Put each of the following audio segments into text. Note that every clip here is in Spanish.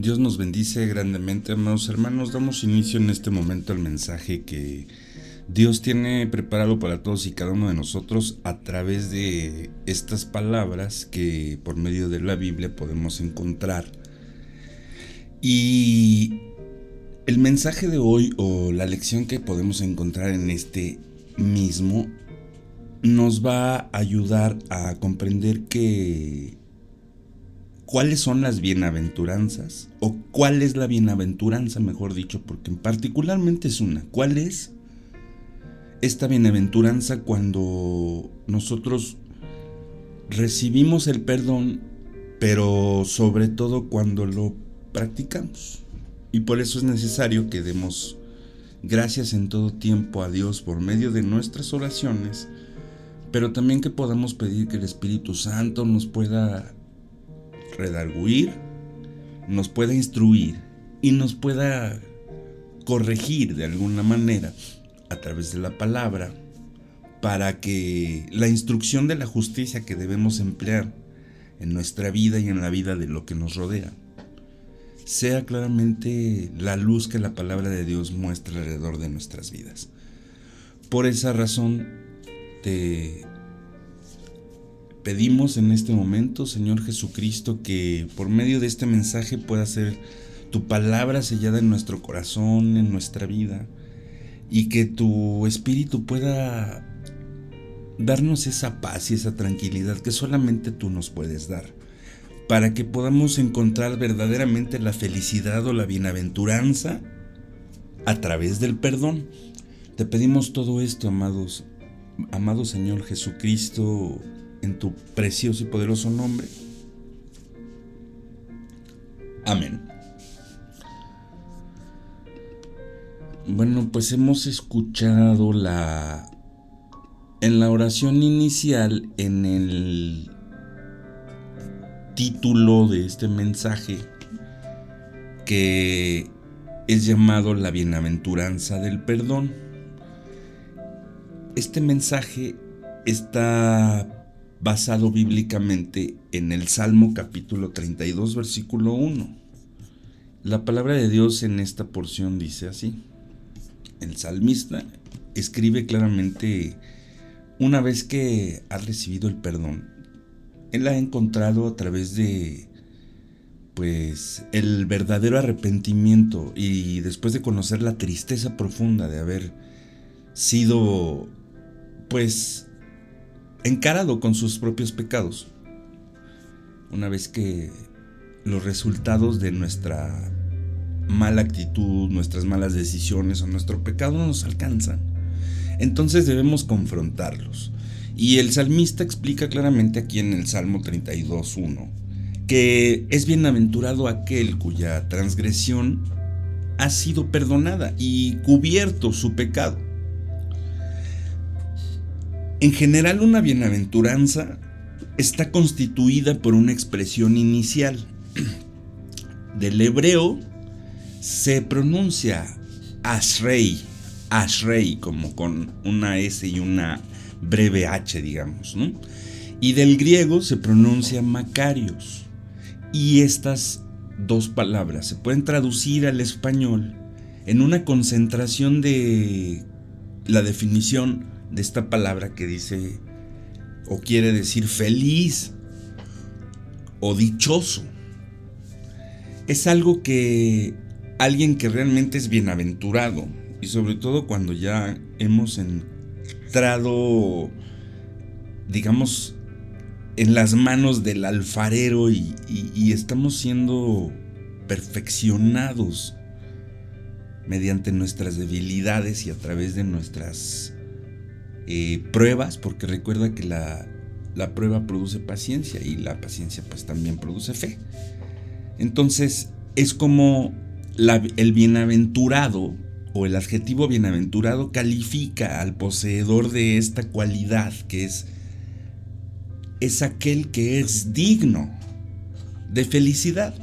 Dios nos bendice grandemente, amados hermanos. Damos inicio en este momento al mensaje que Dios tiene preparado para todos y cada uno de nosotros a través de estas palabras que por medio de la Biblia podemos encontrar. Y el mensaje de hoy o la lección que podemos encontrar en este mismo nos va a ayudar a comprender que cuáles son las bienaventuranzas o cuál es la bienaventuranza, mejor dicho, porque particularmente es una. ¿Cuál es esta bienaventuranza cuando nosotros recibimos el perdón, pero sobre todo cuando lo practicamos? Y por eso es necesario que demos gracias en todo tiempo a Dios por medio de nuestras oraciones, pero también que podamos pedir que el Espíritu Santo nos pueda redarguir, nos pueda instruir y nos pueda corregir de alguna manera a través de la palabra para que la instrucción de la justicia que debemos emplear en nuestra vida y en la vida de lo que nos rodea sea claramente la luz que la palabra de Dios muestra alrededor de nuestras vidas. Por esa razón te pedimos en este momento, Señor Jesucristo, que por medio de este mensaje pueda ser tu palabra sellada en nuestro corazón, en nuestra vida, y que tu espíritu pueda darnos esa paz y esa tranquilidad que solamente tú nos puedes dar, para que podamos encontrar verdaderamente la felicidad o la bienaventuranza a través del perdón. Te pedimos todo esto, amados, amado Señor Jesucristo, en tu precioso y poderoso nombre. Amén. Bueno, pues hemos escuchado la en la oración inicial en el título de este mensaje que es llamado la bienaventuranza del perdón. Este mensaje está basado bíblicamente en el Salmo capítulo 32 versículo 1. La palabra de Dios en esta porción dice así. El salmista escribe claramente una vez que ha recibido el perdón, él ha encontrado a través de pues el verdadero arrepentimiento y después de conocer la tristeza profunda de haber sido pues encarado con sus propios pecados. Una vez que los resultados de nuestra mala actitud, nuestras malas decisiones o nuestro pecado nos alcanzan, entonces debemos confrontarlos. Y el salmista explica claramente aquí en el Salmo 32.1 que es bienaventurado aquel cuya transgresión ha sido perdonada y cubierto su pecado. En general una bienaventuranza está constituida por una expresión inicial. Del hebreo se pronuncia Ashrei, Ashrei, como con una S y una breve H, digamos, Y del griego se pronuncia Macarios. Y estas dos palabras se pueden traducir al español en una concentración de la definición de esta palabra que dice o quiere decir feliz o dichoso. Es algo que alguien que realmente es bienaventurado y sobre todo cuando ya hemos entrado, digamos, en las manos del alfarero y, estamos siendo perfeccionados mediante nuestras debilidades y a través de nuestras eh, pruebas, porque recuerda que la, prueba produce paciencia y la paciencia pues también produce fe. Entonces es como el bienaventurado o el adjetivo bienaventurado califica al poseedor de esta cualidad que es, es aquel que es digno de felicidad.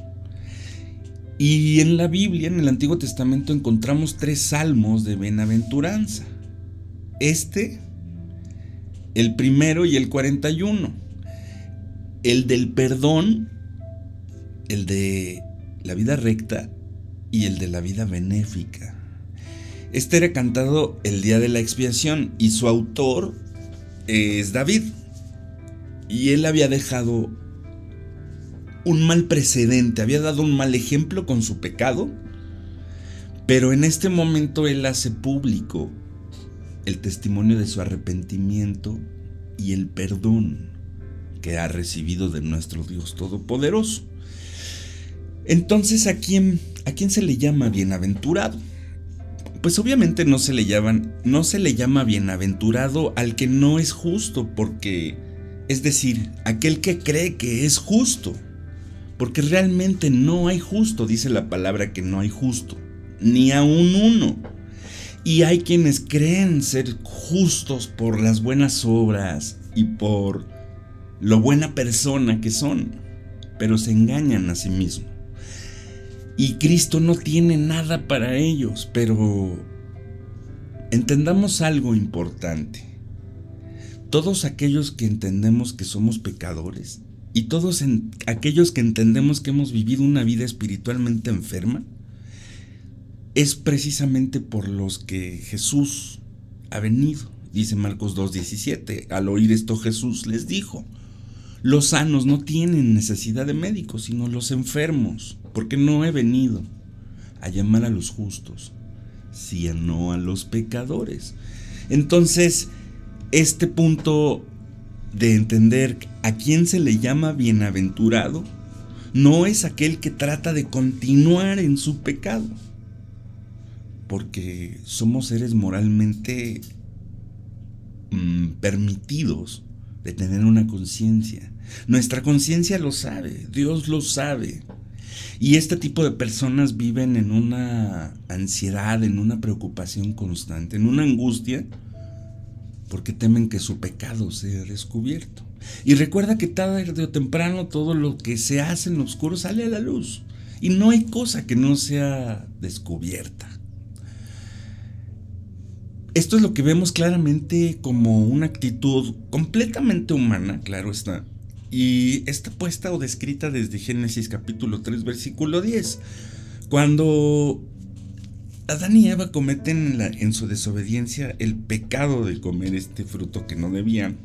Y en la Biblia, en el Antiguo Testamento, encontramos tres salmos de bienaventuranza. Este el primero y el 41. El del perdón, el de la vida recta y el de la vida benéfica. Este era cantado el día de la expiación y su autor es David. Y él había dejado un mal precedente, había dado un mal ejemplo con su pecado, pero en este momento él hace público el testimonio de su arrepentimiento y el perdón que ha recibido de nuestro Dios Todopoderoso. Entonces, ¿a quién, a quién se le llama bienaventurado? Pues obviamente no se le llaman, no se le llama bienaventurado al que no es justo, porque es decir, aquel que cree que es justo, porque realmente no hay justo, dice la palabra que no hay justo, ni a un uno. Y hay quienes creen ser justos por las buenas obras y por lo buena persona que son, pero se engañan a sí mismos. Y Cristo no tiene nada para ellos, pero entendamos algo importante. Todos aquellos que entendemos que somos pecadores y todos aquellos que entendemos que hemos vivido una vida espiritualmente enferma, es precisamente por los que Jesús ha venido. Dice Marcos 2.17, al oír esto Jesús les dijo, los sanos no tienen necesidad de médicos, sino los enfermos porque no he venido a llamar a los justos, sino a los pecadores. Entonces, este punto de entender a quién se le llama bienaventurado no es aquel que trata de continuar en su pecado, porque somos seres moralmente mm, permitidos de tener una conciencia. Nuestra conciencia lo sabe, Dios lo sabe. Y este tipo de personas viven en una ansiedad, en una preocupación constante, en una angustia, porque temen que su pecado sea descubierto. Y recuerda que tarde o temprano todo lo que se hace en lo oscuro sale a la luz. Y no hay cosa que no sea descubierta. Esto es lo que vemos claramente como una actitud completamente humana, claro está, y está puesta o descrita desde Génesis capítulo 3 versículo 10. Cuando Adán y Eva cometen en, su desobediencia el pecado de comer este fruto que no debían,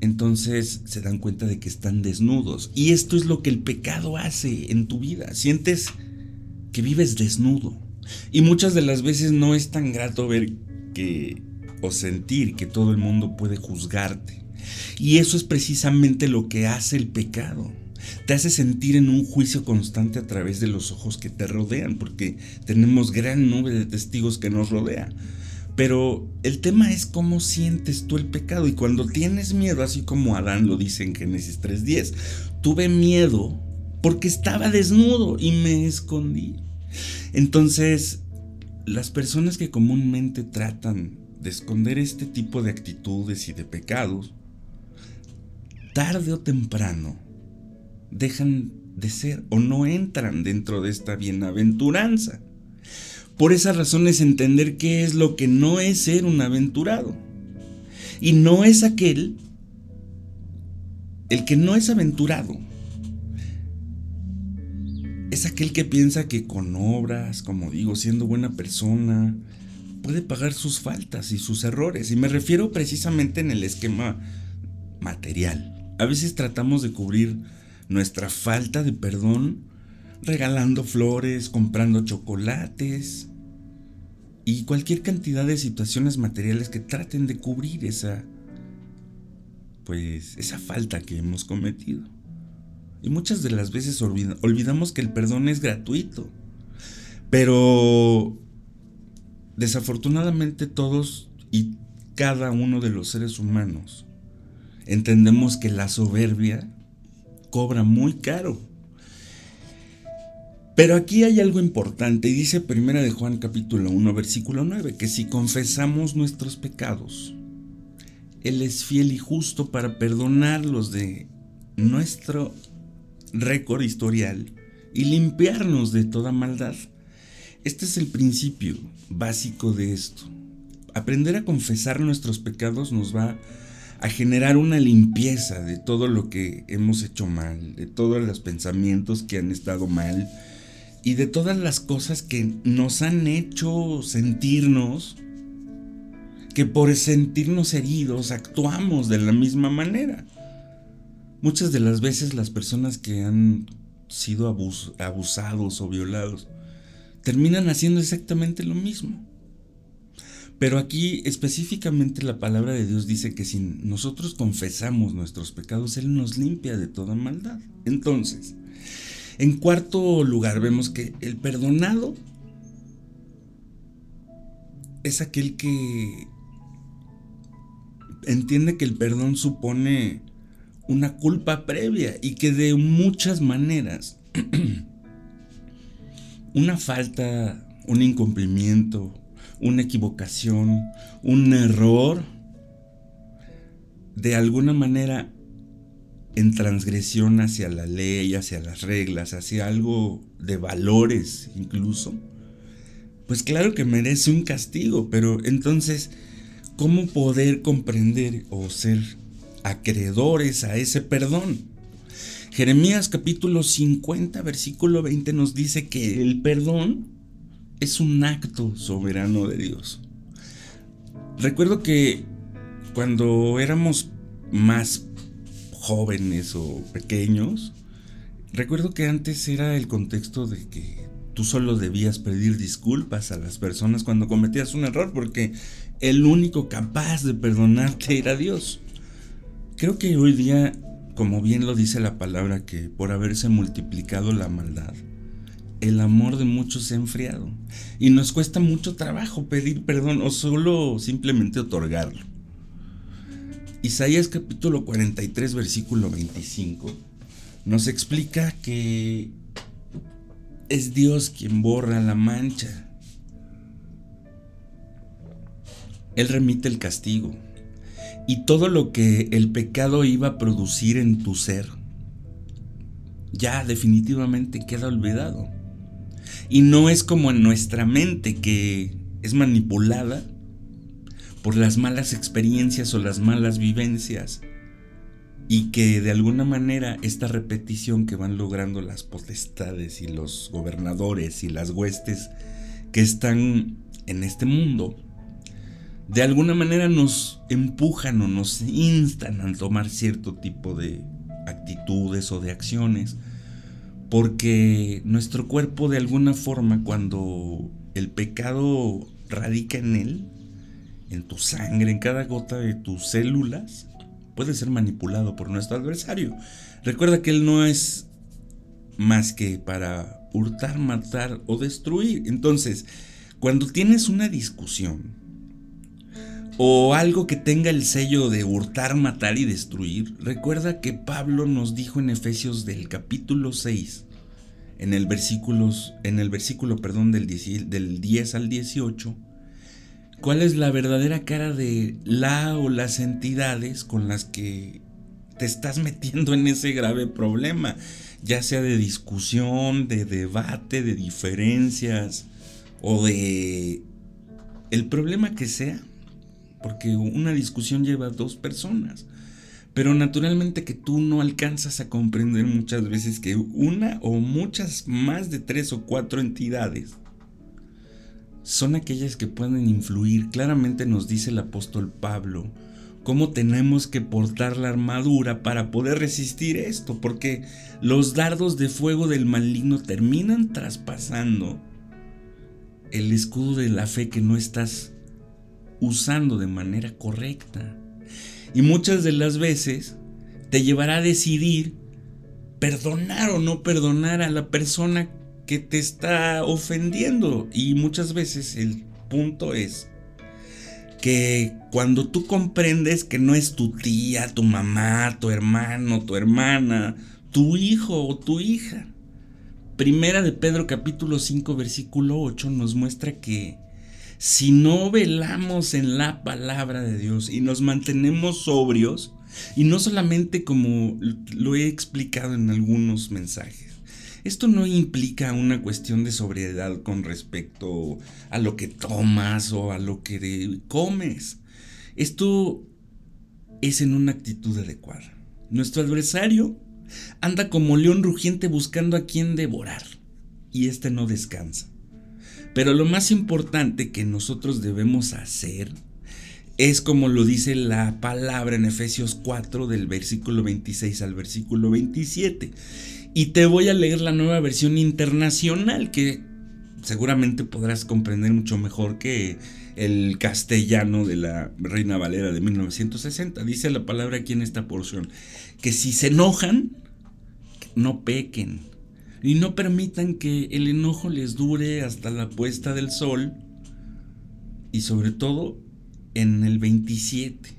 entonces se dan cuenta de que están desnudos. Y esto es lo que el pecado hace en tu vida. Sientes que vives desnudo. Y muchas de las veces no es tan grato ver que o sentir que todo el mundo puede juzgarte. Y eso es precisamente lo que hace el pecado. Te hace sentir en un juicio constante a través de los ojos que te rodean, porque tenemos gran nube de testigos que nos rodea. Pero el tema es cómo sientes tú el pecado. Y cuando tienes miedo, así como Adán lo dice en Génesis 3.10, tuve miedo porque estaba desnudo y me escondí. Entonces, las personas que comúnmente tratan de esconder este tipo de actitudes y de pecados, tarde o temprano dejan de ser o no entran dentro de esta bienaventuranza. Por esa razón es entender qué es lo que no es ser un aventurado. Y no es aquel, el que no es aventurado, es aquel que piensa que con obras, como digo, siendo buena persona, puede pagar sus faltas y sus errores. Y me refiero precisamente en el esquema material. A veces tratamos de cubrir nuestra falta de perdón regalando flores, comprando chocolates y cualquier cantidad de situaciones materiales que traten de cubrir esa pues esa falta que hemos cometido. Y muchas de las veces olvidamos que el perdón es gratuito. Pero desafortunadamente todos y cada uno de los seres humanos entendemos que la soberbia cobra muy caro. Pero aquí hay algo importante, y dice Primera de Juan capítulo 1 versículo 9, que si confesamos nuestros pecados, Él es fiel y justo para perdonarlos de nuestro récord historial y limpiarnos de toda maldad. Este es el principio básico de esto. Aprender a confesar nuestros pecados nos va a generar una limpieza de todo lo que hemos hecho mal, de todos los pensamientos que han estado mal, y de todas las cosas que nos han hecho sentirnos, que por sentirnos heridos actuamos de la misma manera. Muchas de las veces las personas que han sido abusados o violados terminan haciendo exactamente lo mismo. Pero aquí específicamente la palabra de Dios dice que si nosotros confesamos nuestros pecados, Él nos limpia de toda maldad. Entonces, en cuarto lugar vemos que el perdonado es aquel que entiende que el perdón supone una culpa previa y que de muchas maneras una falta, un incumplimiento, una equivocación, un error, de alguna manera en transgresión hacia la ley, hacia las reglas, hacia algo de valores incluso, pues claro que merece un castigo, pero entonces, ¿cómo poder comprender o ser acreedores a ese perdón? Jeremías capítulo 50, versículo 20 nos dice que el perdón es un acto soberano de Dios. Recuerdo que cuando éramos más jóvenes o pequeños, recuerdo que antes era el contexto de que tú solo debías pedir disculpas a las personas cuando cometías un error porque el único capaz de perdonarte era Dios. Creo que hoy día, como bien lo dice la palabra, que por haberse multiplicado la maldad, el amor de muchos se ha enfriado y nos cuesta mucho trabajo pedir perdón o solo simplemente otorgarlo. Isaías capítulo 43 versículo 25 nos explica que es Dios quien borra la mancha. Él remite el castigo y todo lo que el pecado iba a producir en tu ser ya definitivamente queda olvidado. Y no es como en nuestra mente que es manipulada por las malas experiencias o las malas vivencias y que de alguna manera esta repetición que van logrando las potestades y los gobernadores y las huestes que están en este mundo, de alguna manera nos empujan o nos instan a tomar cierto tipo de actitudes o de acciones porque nuestro cuerpo de alguna forma cuando el pecado radica en él, en tu sangre, en cada gota de tus células, puede ser manipulado por nuestro adversario. Recuerda que él no es más que para hurtar, matar o destruir. Entonces, cuando tienes una discusión o algo que tenga el sello de hurtar, matar y destruir, recuerda que Pablo nos dijo en Efesios del capítulo 6, en el, versículos, en el versículo perdón, del, 10, del 10 al 18, cuál es la verdadera cara de la o las entidades con las que te estás metiendo en ese grave problema, ya sea de discusión, de debate, de diferencias o de el problema que sea porque una discusión lleva a dos personas. Pero naturalmente que tú no alcanzas a comprender muchas veces que una o muchas más de tres o cuatro entidades son aquellas que pueden influir. Claramente nos dice el apóstol Pablo cómo tenemos que portar la armadura para poder resistir esto, porque los dardos de fuego del maligno terminan traspasando el escudo de la fe que no estás usando de manera correcta. Y muchas de las veces te llevará a decidir perdonar o no perdonar a la persona que te está ofendiendo. Y muchas veces el punto es que cuando tú comprendes que no es tu tía, tu mamá, tu hermano, tu hermana, tu hijo o tu hija. Primera de Pedro capítulo 5 versículo 8 nos muestra que si no velamos en la palabra de Dios y nos mantenemos sobrios, y no solamente como lo he explicado en algunos mensajes, esto no implica una cuestión de sobriedad con respecto a lo que tomas o a lo que comes. Esto es en una actitud adecuada. Nuestro adversario anda como león rugiente buscando a quien devorar. y este no descansa. Pero lo más importante que nosotros debemos hacer es como lo dice la palabra en Efesios 4 del versículo 26 al versículo 27. Y te voy a leer la nueva versión internacional que seguramente podrás comprender mucho mejor que el castellano de la Reina Valera de 1960. Dice la palabra aquí en esta porción, que si se enojan, no pequen y no permitan que el enojo les dure hasta la puesta del sol y sobre todo en el 27.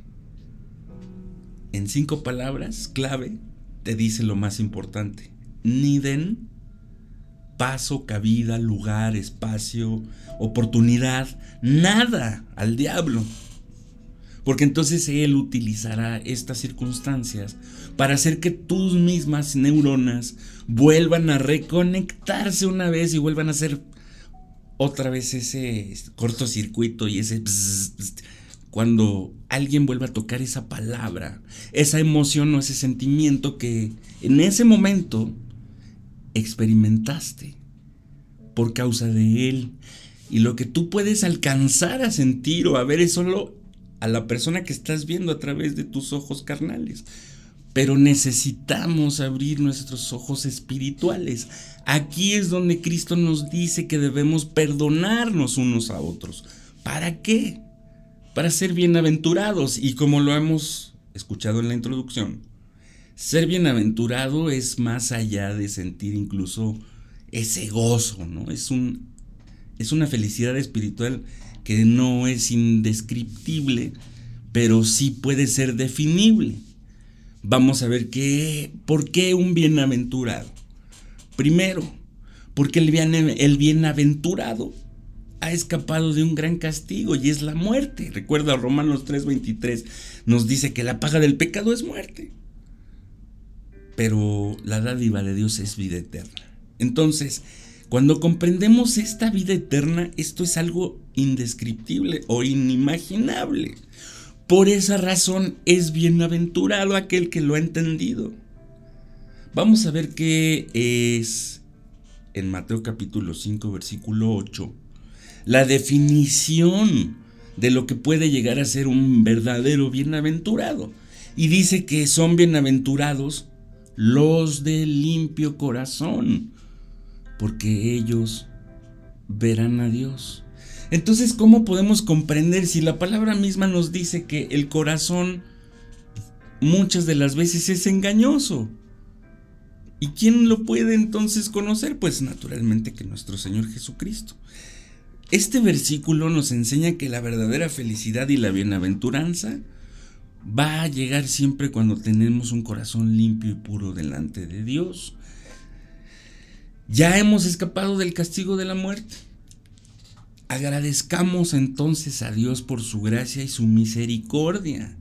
En cinco palabras clave te dice lo más importante. Ni den paso, cabida, lugar, espacio, oportunidad, nada al diablo. Porque entonces él utilizará estas circunstancias para hacer que tus mismas neuronas vuelvan a reconectarse una vez y vuelvan a hacer otra vez ese cortocircuito y ese... cuando alguien vuelva a tocar esa palabra, esa emoción o ese sentimiento que en ese momento experimentaste por causa de él. Y lo que tú puedes alcanzar a sentir o a ver es solo a la persona que estás viendo a través de tus ojos carnales. Pero necesitamos abrir nuestros ojos espirituales. Aquí es donde Cristo nos dice que debemos perdonarnos unos a otros. ¿Para qué? Para ser bienaventurados. Y como lo hemos escuchado en la introducción, ser bienaventurado es más allá de sentir incluso ese gozo, ¿no? Es, un, es una felicidad espiritual que no es indescriptible, pero sí puede ser definible. Vamos a ver qué, por qué un bienaventurado. Primero, porque el, bien, el bienaventurado ha escapado de un gran castigo y es la muerte. Recuerda Romanos 3:23 nos dice que la paga del pecado es muerte. Pero la dádiva de Dios es vida eterna. Entonces, cuando comprendemos esta vida eterna, esto es algo indescriptible o inimaginable. Por esa razón es bienaventurado aquel que lo ha entendido. Vamos a ver qué es en Mateo capítulo 5 versículo 8 la definición de lo que puede llegar a ser un verdadero bienaventurado. Y dice que son bienaventurados los de limpio corazón, porque ellos verán a Dios. Entonces, ¿cómo podemos comprender si la palabra misma nos dice que el corazón muchas de las veces es engañoso? ¿Y quién lo puede entonces conocer? Pues naturalmente que nuestro Señor Jesucristo. Este versículo nos enseña que la verdadera felicidad y la bienaventuranza va a llegar siempre cuando tenemos un corazón limpio y puro delante de Dios. Ya hemos escapado del castigo de la muerte. Agradezcamos entonces a Dios por su gracia y su misericordia,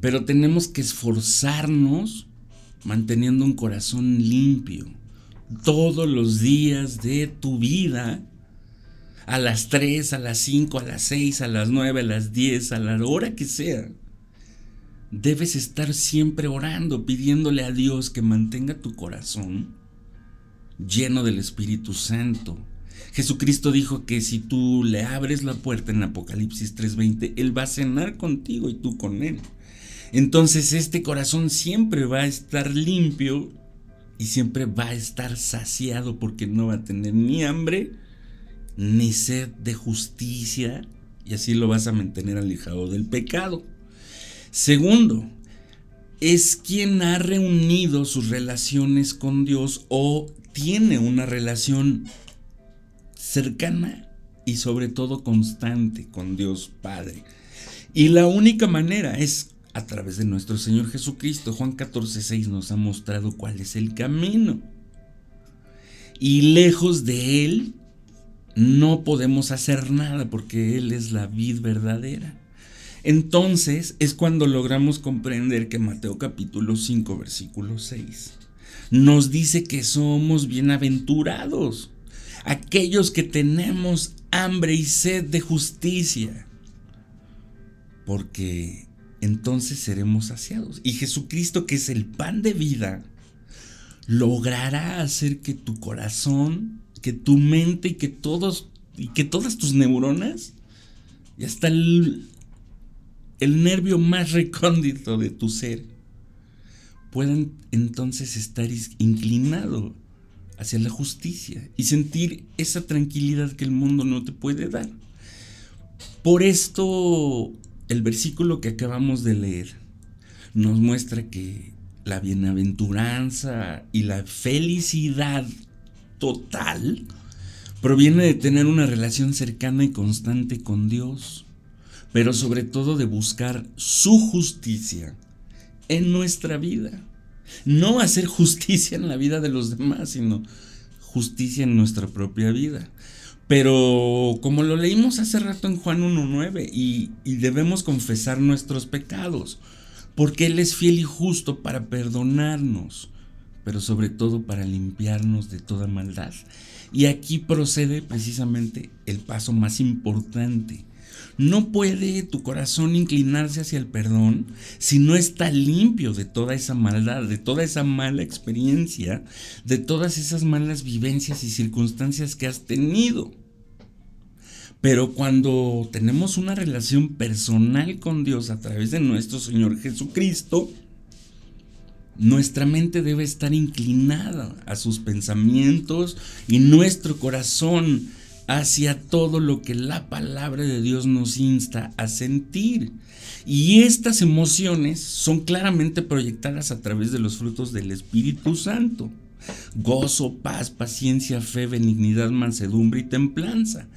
pero tenemos que esforzarnos manteniendo un corazón limpio todos los días de tu vida, a las 3, a las 5, a las 6, a las 9, a las 10, a la hora que sea. Debes estar siempre orando, pidiéndole a Dios que mantenga tu corazón lleno del Espíritu Santo Jesucristo dijo que si tú le abres la puerta en Apocalipsis 3:20, Él va a cenar contigo y tú con Él. Entonces este corazón siempre va a estar limpio y siempre va a estar saciado porque no va a tener ni hambre ni sed de justicia y así lo vas a mantener alejado del pecado. Segundo, es quien ha reunido sus relaciones con Dios o tiene una relación cercana y sobre todo constante con Dios Padre. Y la única manera es a través de nuestro Señor Jesucristo. Juan 14:6 nos ha mostrado cuál es el camino. Y lejos de Él no podemos hacer nada porque Él es la vid verdadera. Entonces es cuando logramos comprender que Mateo capítulo 5 versículo 6 nos dice que somos bienaventurados aquellos que tenemos hambre y sed de justicia, porque entonces seremos saciados. Y Jesucristo, que es el pan de vida, logrará hacer que tu corazón que tu mente y que todos y que todas tus neuronas y hasta el, el nervio más recóndito de tu ser puedan entonces estar inclinado hacia la justicia y sentir esa tranquilidad que el mundo no te puede dar. Por esto el versículo que acabamos de leer nos muestra que la bienaventuranza y la felicidad total proviene de tener una relación cercana y constante con Dios, pero sobre todo de buscar su justicia en nuestra vida. No hacer justicia en la vida de los demás, sino justicia en nuestra propia vida. Pero como lo leímos hace rato en Juan 1.9, y, y debemos confesar nuestros pecados, porque Él es fiel y justo para perdonarnos, pero sobre todo para limpiarnos de toda maldad. Y aquí procede precisamente el paso más importante. No puede tu corazón inclinarse hacia el perdón si no está limpio de toda esa maldad, de toda esa mala experiencia, de todas esas malas vivencias y circunstancias que has tenido. Pero cuando tenemos una relación personal con Dios a través de nuestro Señor Jesucristo, nuestra mente debe estar inclinada a sus pensamientos y nuestro corazón hacia todo lo que la palabra de Dios nos insta a sentir. Y estas emociones son claramente proyectadas a través de los frutos del Espíritu Santo. Gozo, paz, paciencia, fe, benignidad, mansedumbre y templanza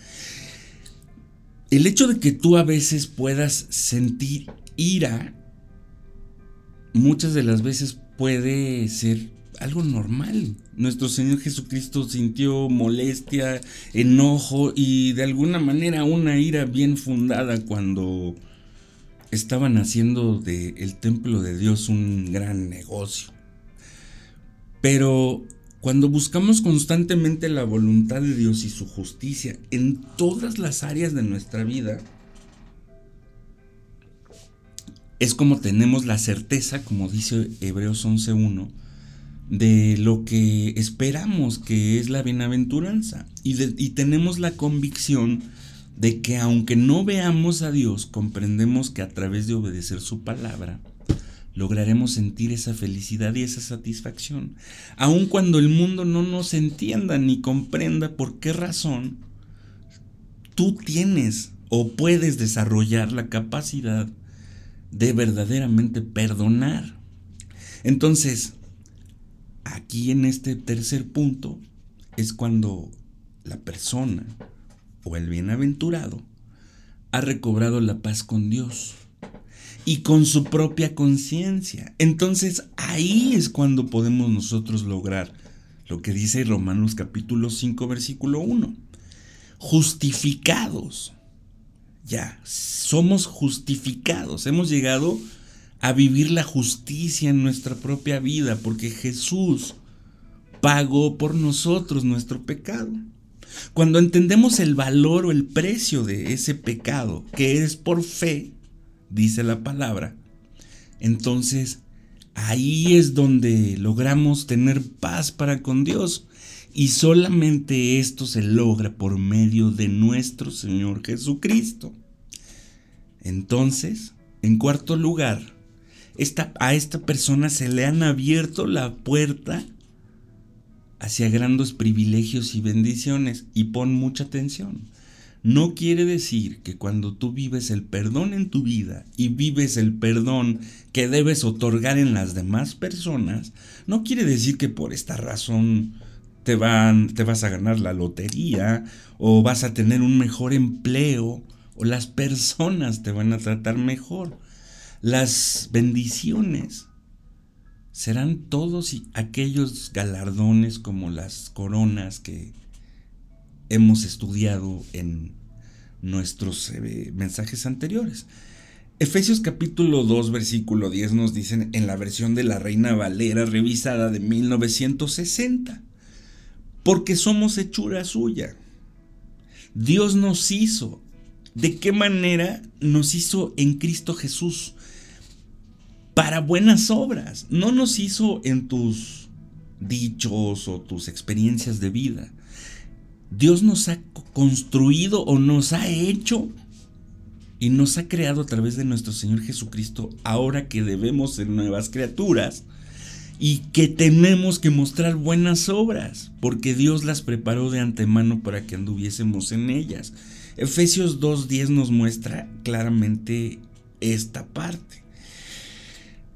el hecho de que tú a veces puedas sentir ira, muchas de las veces puede ser algo normal. Nuestro Señor Jesucristo sintió molestia, enojo y de alguna manera una ira bien fundada cuando estaban haciendo del templo de Dios un gran negocio. Pero cuando buscamos constantemente la voluntad de Dios y su justicia en todas las áreas de nuestra vida, es como tenemos la certeza, como dice Hebreos 11.1, de lo que esperamos que es la bienaventuranza. Y, y tenemos la convicción de que aunque no veamos a Dios, comprendemos que a través de obedecer su palabra, lograremos sentir esa felicidad y esa satisfacción, aun cuando el mundo no nos entienda ni comprenda por qué razón tú tienes o puedes desarrollar la capacidad de verdaderamente perdonar. Entonces, aquí en este tercer punto es cuando la persona o el bienaventurado ha recobrado la paz con Dios y con su propia conciencia. Entonces ahí es cuando podemos nosotros lograr lo que dice Romanos capítulo 5 versículo 1. Justificados. Ya, somos justificados. Hemos llegado a vivir la justicia en nuestra propia vida porque Jesús pagó por nosotros nuestro pecado. Cuando entendemos el valor o el precio de ese pecado, que es por fe, dice la palabra, entonces ahí es donde logramos tener paz para con Dios. Y solamente esto se logra por medio de nuestro Señor Jesucristo. Entonces, en cuarto lugar, a esta persona se le han abierto la puerta hacia grandes privilegios y bendiciones. Y pon mucha atención. No quiere decir que cuando tú vives el perdón en tu vida y vives el perdón que debes otorgar en las demás personas, no quiere decir que por esta razón te, van, te vas a ganar la lotería o vas a tener un mejor empleo o las personas te van a tratar mejor. Las bendiciones serán todos aquellos galardones como las coronas que hemos estudiado en nuestros eh, mensajes anteriores. Efesios capítulo 2 versículo 10 nos dicen en la versión de la Reina Valera revisada de 1960, porque somos hechura suya. Dios nos hizo. ¿De qué manera nos hizo en Cristo Jesús? Para buenas obras. No nos hizo en tus dichos o tus experiencias de vida Dios nos ha construido o nos ha hecho y nos ha creado a través de nuestro Señor Jesucristo ahora que debemos ser nuevas criaturas y que tenemos que mostrar buenas obras, porque Dios las preparó de antemano para que anduviésemos en ellas. Efesios 2.10 nos muestra claramente esta parte.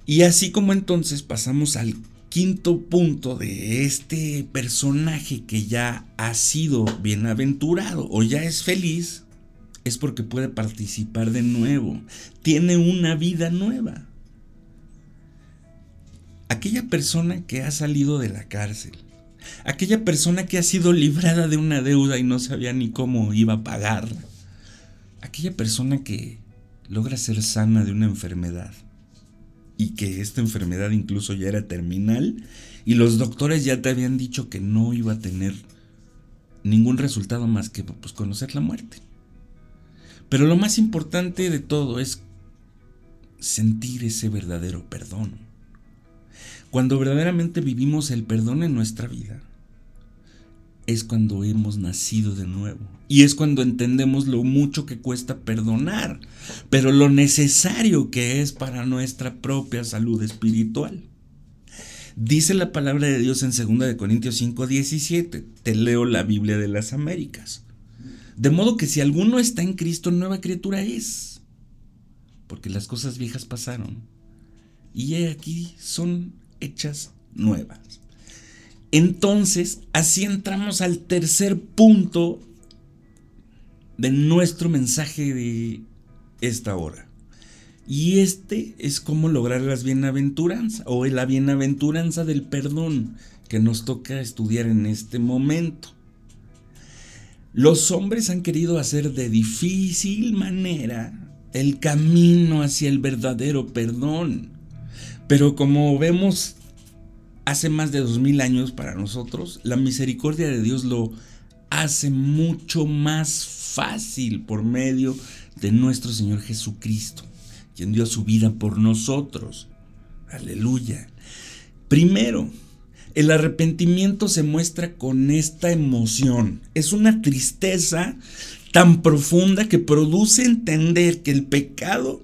Y así como entonces pasamos al quinto punto de este personaje que ya ha sido bienaventurado o ya es feliz, es porque puede participar de nuevo, tiene una vida nueva. Aquella persona que ha salido de la cárcel, aquella persona que ha sido librada de una deuda y no sabía ni cómo iba a pagarla, aquella persona que logra ser sana de una enfermedad y que esta enfermedad incluso ya era terminal y los doctores ya te habían dicho que no iba a tener ningún resultado más que pues, conocer la muerte. Pero lo más importante de todo es sentir ese verdadero perdón. Cuando verdaderamente vivimos el perdón en nuestra vida, es cuando hemos nacido de nuevo. Y es cuando entendemos lo mucho que cuesta perdonar, pero lo necesario que es para nuestra propia salud espiritual. Dice la palabra de Dios en 2 Corintios 5, 17. Te leo la Biblia de las Américas. De modo que si alguno está en Cristo, nueva criatura es. Porque las cosas viejas pasaron. Y aquí son hechas nuevas. Entonces, así entramos al tercer punto de nuestro mensaje de esta hora. Y este es cómo lograr las bienaventuranzas o la bienaventuranza del perdón que nos toca estudiar en este momento. Los hombres han querido hacer de difícil manera el camino hacia el verdadero perdón. Pero como vemos hace más de dos mil años para nosotros, la misericordia de Dios lo hace mucho más fácil por medio de nuestro Señor Jesucristo, quien dio su vida por nosotros. Aleluya. Primero, el arrepentimiento se muestra con esta emoción. Es una tristeza tan profunda que produce entender que el pecado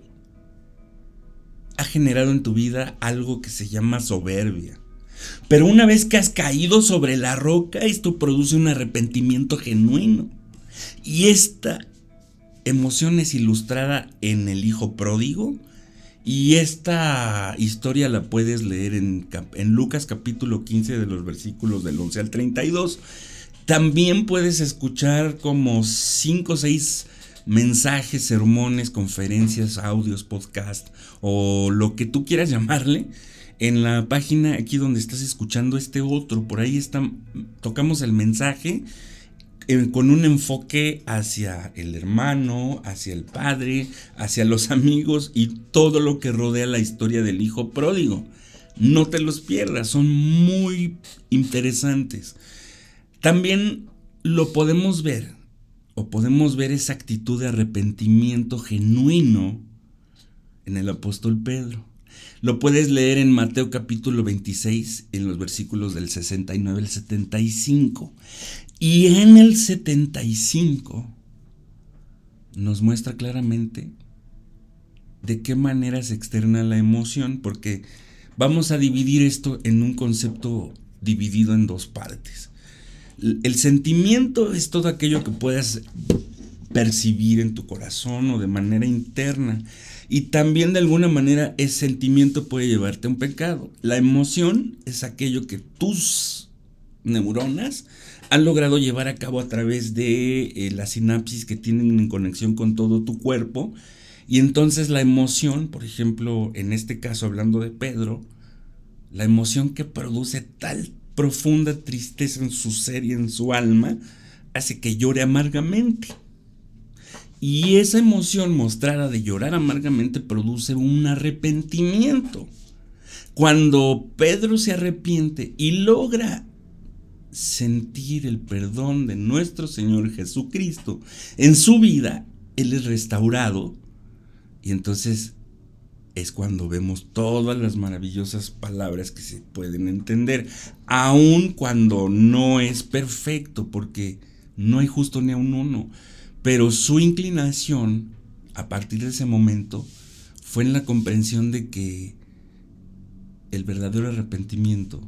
ha generado en tu vida algo que se llama soberbia. Pero una vez que has caído sobre la roca, esto produce un arrepentimiento genuino. Y esta emoción es ilustrada en el Hijo Pródigo, y esta historia la puedes leer en, Lucas capítulo 15 de los versículos del 11 al 32. También puedes escuchar como 5 o 6 mensajes, sermones, conferencias, audios, podcast o lo que tú quieras llamarle en la página aquí donde estás escuchando este otro. Por ahí está, tocamos el mensaje con un enfoque hacia el hermano, hacia el padre, hacia los amigos y todo lo que rodea la historia del hijo pródigo. No te los pierdas, son muy interesantes. También lo podemos ver, o podemos ver esa actitud de arrepentimiento genuino en el apóstol Pedro. Lo puedes leer en Mateo capítulo 26, en los versículos del 69 al 75. Y en el 75 nos muestra claramente de qué manera se externa la emoción, porque vamos a dividir esto en un concepto dividido en dos partes. El sentimiento es todo aquello que puedas percibir en tu corazón o de manera interna. Y también de alguna manera ese sentimiento puede llevarte a un pecado. La emoción es aquello que tus neuronas han logrado llevar a cabo a través de eh, la sinapsis que tienen en conexión con todo tu cuerpo. Y entonces la emoción, por ejemplo, en este caso hablando de Pedro, la emoción que produce tal profunda tristeza en su ser y en su alma, hace que llore amargamente. Y esa emoción mostrada de llorar amargamente produce un arrepentimiento. Cuando Pedro se arrepiente y logra sentir el perdón de nuestro Señor Jesucristo en su vida, Él es restaurado y entonces es cuando vemos todas las maravillosas palabras que se pueden entender, aun cuando no es perfecto, porque No hay justo ni a un uno. Pero su inclinación, a partir de ese momento, fue en la comprensión de que el verdadero arrepentimiento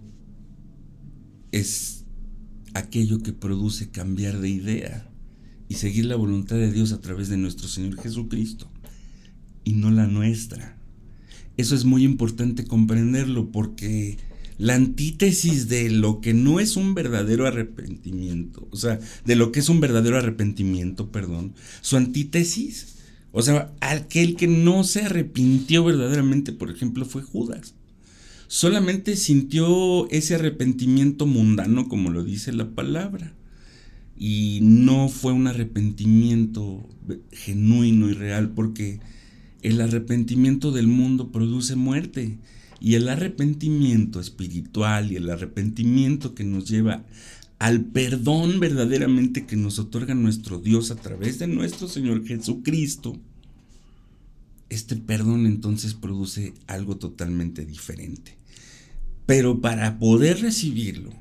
es aquello que produce cambiar de idea y seguir la voluntad de Dios a través de nuestro Señor Jesucristo y no la nuestra. Eso es muy importante comprenderlo porque la antítesis de lo que no es un verdadero arrepentimiento, o sea, de lo que es un verdadero arrepentimiento, perdón, su antítesis, o sea, aquel que no se arrepintió verdaderamente, por ejemplo, fue Judas. Solamente sintió ese arrepentimiento mundano, como lo dice la palabra, y no fue un arrepentimiento genuino y real, porque el arrepentimiento del mundo produce muerte y el arrepentimiento espiritual y el arrepentimiento que nos lleva al perdón verdaderamente que nos otorga nuestro Dios a través de nuestro Señor Jesucristo, este perdón entonces produce algo totalmente diferente. Pero para poder recibirlo,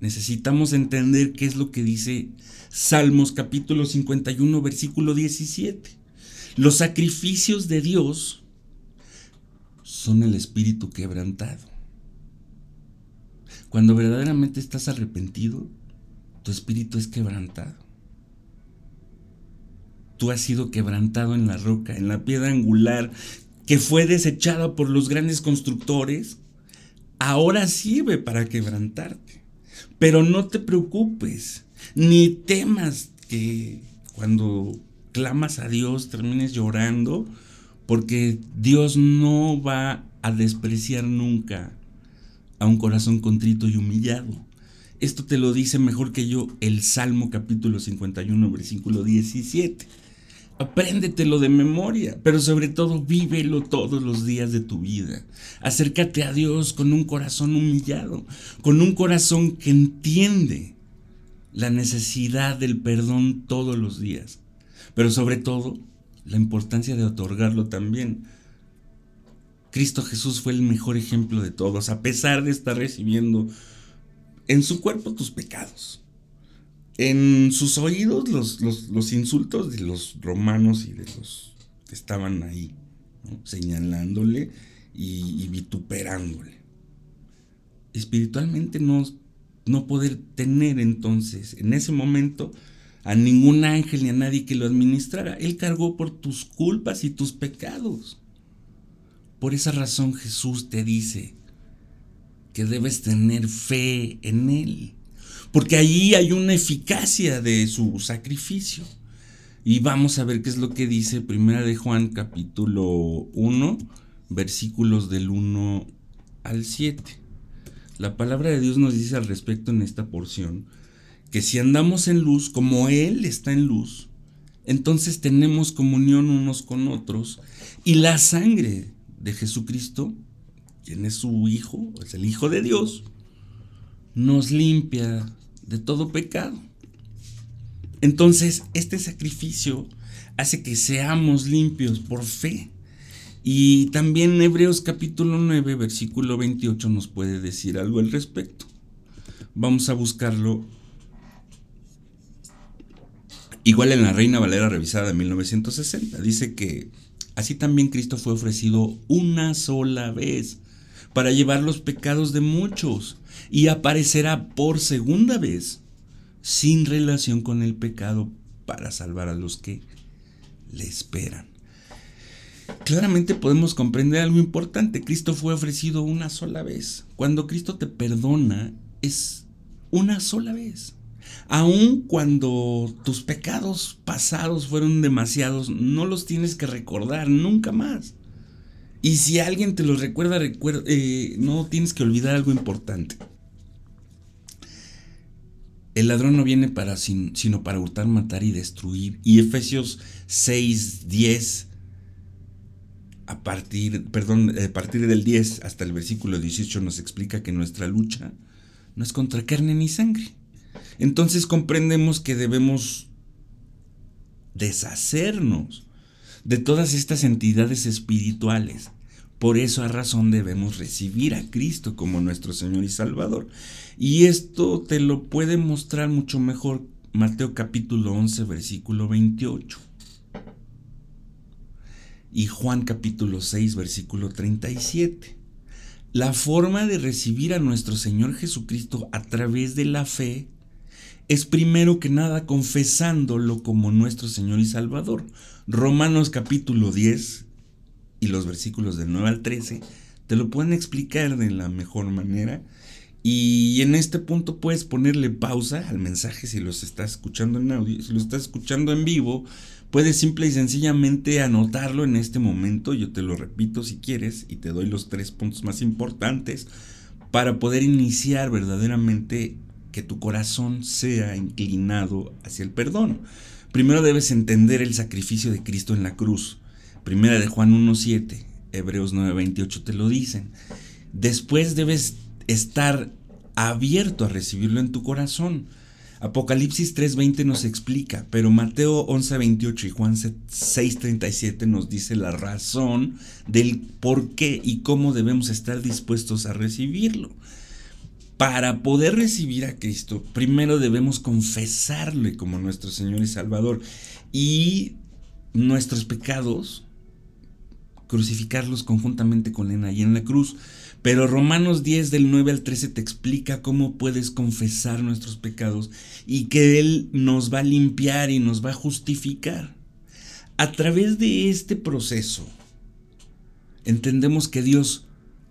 necesitamos entender qué es lo que dice Salmos capítulo 51, versículo 17. Los sacrificios de Dios son el espíritu quebrantado. Cuando verdaderamente estás arrepentido, tu espíritu es quebrantado. Tú has sido quebrantado en la roca, en la piedra angular que fue desechada por los grandes constructores. Ahora sirve para quebrantarte. Pero no te preocupes, ni temas que cuando clamas a Dios termines llorando porque Dios no va a despreciar nunca a un corazón contrito y humillado. Esto te lo dice mejor que yo el Salmo capítulo 51, versículo 17. Apréndetelo de memoria, pero sobre todo vívelo todos los días de tu vida. Acércate a Dios con un corazón humillado, con un corazón que entiende la necesidad del perdón todos los días. Pero sobre todo, la importancia de otorgarlo también. Cristo Jesús fue el mejor ejemplo de todos, a pesar de estar recibiendo en su cuerpo tus pecados, en sus oídos los, insultos de los romanos y de los que estaban ahí, señalándole y, vituperándole. Espiritualmente no, no poder tener entonces en ese momento a ningún ángel ni a nadie que lo administrara. Él cargó por tus culpas y tus pecados. Por esa razón Jesús te dice que debes tener fe en Él, porque allí hay una eficacia de su sacrificio. Y vamos a ver qué es lo que dice Primera de Juan capítulo 1, versículos del 1 al 7. La palabra de Dios nos dice al respecto en esta porción que si andamos en luz como Él está en luz, entonces tenemos comunión unos con otros y la sangre de Jesucristo, quien es su Hijo, es el Hijo de Dios, nos limpia de todo pecado. Entonces, este sacrificio hace que seamos limpios por fe. Y también Hebreos capítulo 9, versículo 28 nos puede decir algo al respecto. Vamos a buscarlo Igual en la Reina Valera revisada de 1960, dice que así también Cristo fue ofrecido una sola vez para llevar los pecados de muchos y aparecerá por segunda vez sin relación con el pecado para salvar a los que le esperan. Claramente podemos comprender algo importante. Cristo fue ofrecido una sola vez. Cuando Cristo te perdona es una sola vez. Aun cuando tus pecados pasados fueron demasiados, no los tienes que recordar nunca más. Y si alguien te los recuerda, eh, no tienes que olvidar algo importante. El ladrón no viene para sino para hurtar, matar y destruir. Y Efesios 6, 10, a partir, perdón, a partir del 10 hasta el versículo 18 nos explica que nuestra lucha no es contra carne ni sangre, entonces comprendemos que debemos deshacernos de todas estas entidades espirituales. Por eso a razón debemos recibir a Cristo como nuestro Señor y Salvador. Y esto te lo puede mostrar mucho mejor Mateo capítulo 11, versículo 28. Y Juan capítulo 6, versículo 37. La forma de recibir a nuestro Señor Jesucristo a través de la fe es primero que nada confesándolo como nuestro Señor y Salvador. Romanos capítulo 10 y los versículos del 9 al 13 te lo pueden explicar de la mejor manera y en este punto puedes ponerle pausa al mensaje si los estás escuchando en audio, si lo estás escuchando en vivo, puedes simple y sencillamente anotarlo en este momento, yo te lo repito si quieres y te doy los tres puntos más importantes para poder iniciar verdaderamente que tu corazón sea inclinado hacia el perdón. Primero debes entender el sacrificio de Cristo en la cruz. Primera de Juan 1.7, Hebreos 9.28 te lo dicen. Después debes estar abierto a recibirlo en tu corazón. Apocalipsis 3:20 nos explica, pero Mateo 11:28 y Juan 6:37 nos dice la razón del por qué y cómo debemos estar dispuestos a recibirlo. Para poder recibir a Cristo, primero debemos confesarle como nuestro Señor y Salvador y nuestros pecados, crucificarlos conjuntamente con Él ahí en la cruz. Pero Romanos 10 del 9 al 13 te explica cómo puedes confesar nuestros pecados y que Él nos va a limpiar y nos va a justificar. A través de este proceso, entendemos que Dios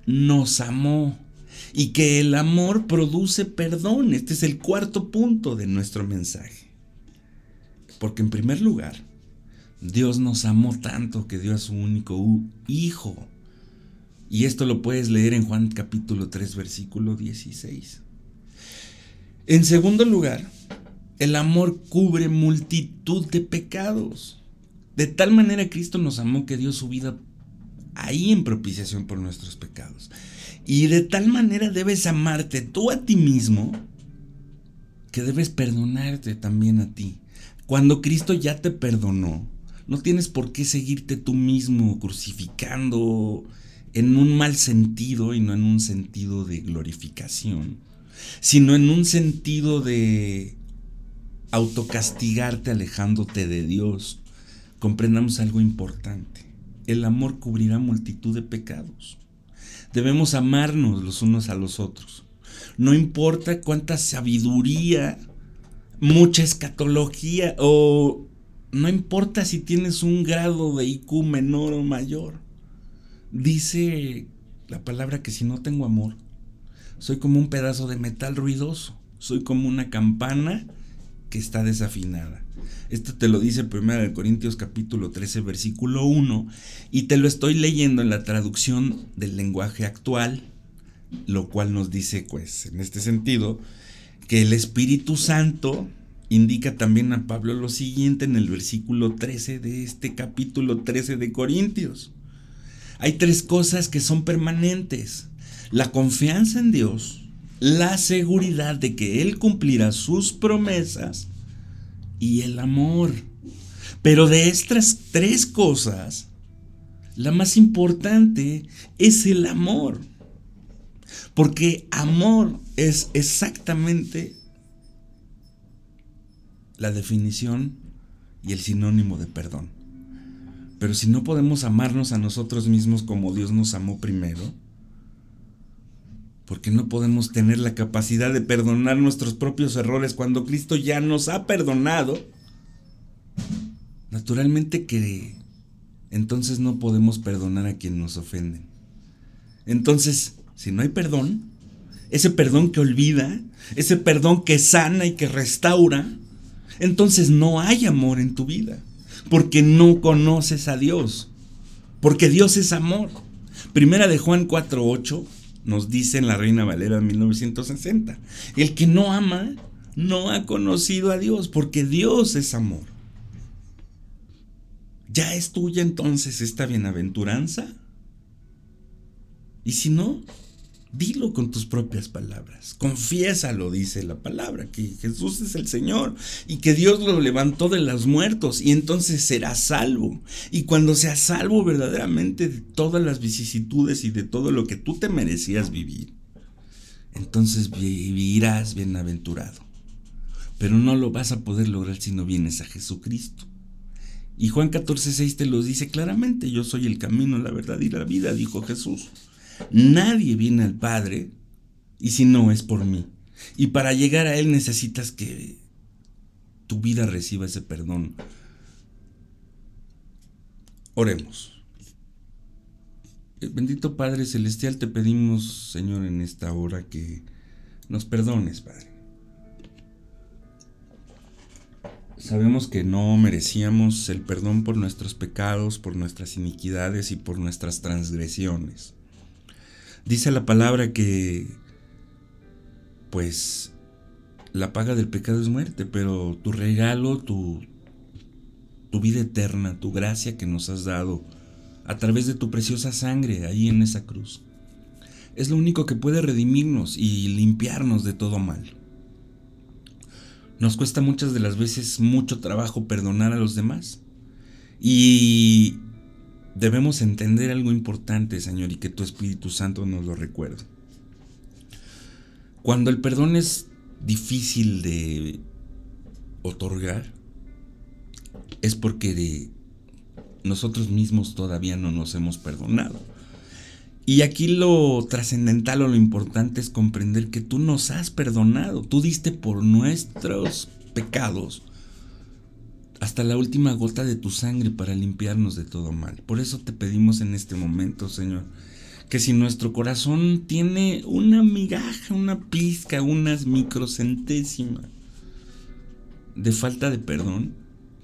nos amó y que el amor produce perdón. Este es el cuarto punto de nuestro mensaje. Porque en primer lugar, Dios nos amó tanto que dio a su único hijo y esto lo puedes leer en Juan capítulo 3, versículo 16. En segundo lugar, el amor cubre multitud de pecados. De tal manera Cristo nos amó que dio su vida ahí en propiciación por nuestros pecados. Y de tal manera debes amarte tú a ti mismo que debes perdonarte también a ti. Cuando Cristo ya te perdonó, no tienes por qué seguirte tú mismo crucificando, en un mal sentido y no en un sentido de glorificación, sino en un sentido de autocastigarte alejándote de Dios. Comprendamos algo importante. El amor cubrirá multitud de pecados. Debemos amarnos los unos a los otros. No importa cuánta sabiduría, mucha escatología o no importa si tienes un grado de IQ menor o mayor Dice la palabra que si no tengo amor, soy como un pedazo de metal ruidoso, soy como una campana que está desafinada. Esto te lo dice 1 Corintios capítulo 13 versículo 1 y te lo estoy leyendo en la traducción del lenguaje actual, lo cual nos dice pues en este sentido que el Espíritu Santo indica también a Pablo lo siguiente en el versículo 13 de este capítulo 13 de Corintios. Hay tres cosas que son permanentes. La confianza en Dios, la seguridad de que Él cumplirá sus promesas y el amor. Pero de estas tres cosas, la más importante es el amor. Porque amor es exactamente la definición y el sinónimo de perdón. Pero si no podemos amarnos a nosotros mismos como Dios nos amó primero, porque no podemos tener la capacidad de perdonar nuestros propios errores cuando Cristo ya nos ha perdonado, naturalmente que entonces no podemos perdonar a quien nos ofenden. Entonces, si no hay perdón, ese perdón que olvida, ese perdón que sana y que restaura, entonces no hay amor en tu vida porque no conoces a Dios, porque Dios es amor. Primera de Juan 4.8 nos dice en la Reina Valera 1960, el que no ama no ha conocido a Dios, porque Dios es amor. ¿Ya es tuya entonces esta bienaventuranza? Y si no, Dilo con tus propias palabras. Confiésalo, dice la palabra, que Jesús es el Señor y que Dios lo levantó de los muertos y entonces será salvo. Y cuando seas salvo verdaderamente de todas las vicisitudes y de todo lo que tú te merecías vivir, entonces vivirás bienaventurado. pero no lo vas a poder lograr si no vienes a Jesucristo. Y Juan 14:6 te lo dice claramente, yo soy el camino, la verdad y la vida, dijo Jesús. Nadie viene al Padre y si no es por mí. Y para llegar a Él necesitas que tu vida reciba ese perdón. Oremos. Bendito Padre Celestial, te pedimos, Señor, en esta hora que nos perdones, Padre. Sabemos que no merecíamos el perdón por nuestros pecados, por nuestras iniquidades y por nuestras transgresiones. Dice la palabra que, pues, la paga del pecado es muerte, pero tu regalo, tu, tu vida eterna, tu gracia que nos has dado a través de tu preciosa sangre ahí en esa cruz, es lo único que puede redimirnos y limpiarnos de todo mal. Nos cuesta muchas de las veces mucho trabajo perdonar a los demás. Y debemos entender algo importante, Señor, y que tu Espíritu Santo nos lo recuerde. Cuando el perdón es difícil de otorgar, es porque nosotros mismos todavía no nos hemos perdonado. Y aquí lo trascendental o lo importante es comprender que tú nos has perdonado, tú diste por nuestros pecados hasta la última gota de tu sangre para limpiarnos de todo mal. Por eso te pedimos en este momento, Señor, que si nuestro corazón tiene una migaja, una pizca, unas microcentésima de falta de perdón,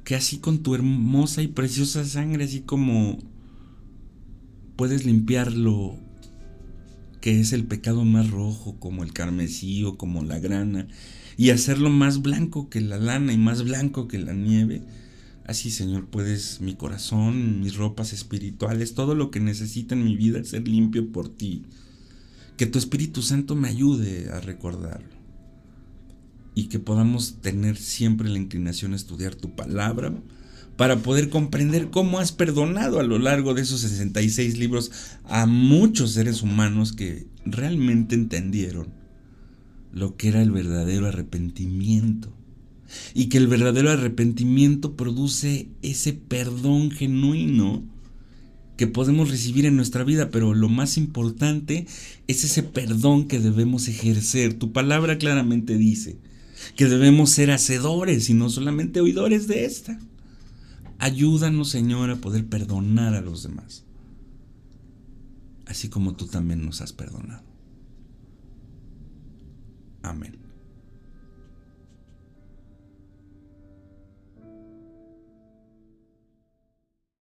que así con tu hermosa y preciosa sangre, así como puedes limpiarlo, que es el pecado más rojo, como el carmesí o como la grana, y hacerlo más blanco que la lana y más blanco que la nieve. Así, Señor, puedes mi corazón, mis ropas espirituales, todo lo que necesita en mi vida ser limpio por ti. Que tu Espíritu Santo me ayude a recordarlo. Y que podamos tener siempre la inclinación a estudiar tu palabra, para poder comprender cómo has perdonado a lo largo de esos 66 libros a muchos seres humanos que realmente entendieron lo que era el verdadero arrepentimiento. Y que el verdadero arrepentimiento produce ese perdón genuino que podemos recibir en nuestra vida, pero lo más importante es ese perdón que debemos ejercer. Tu palabra claramente dice que debemos ser hacedores y no solamente oidores de esta. Ayúdanos, Señor, a poder perdonar a los demás, así como tú también nos has perdonado. Amén.